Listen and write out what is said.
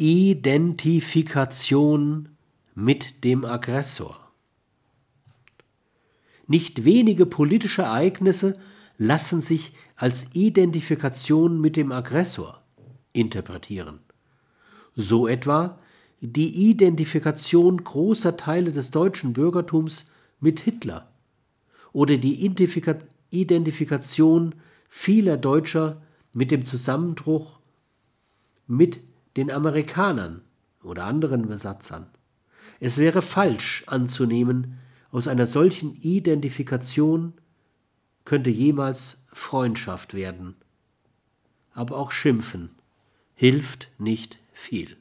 Identifikation mit dem Aggressor. Nicht wenige politische Ereignisse lassen sich als Identifikation mit dem Aggressor interpretieren. So etwa die Identifikation großer Teile des deutschen Bürgertums mit Hitler oder die Identifikation vieler Deutscher mit dem Zusammenbruch mit den Amerikanern oder anderen Besatzern. Es wäre falsch anzunehmen, aus einer solchen Identifikation könnte jemals Freundschaft werden. Aber auch Schimpfen hilft nicht viel.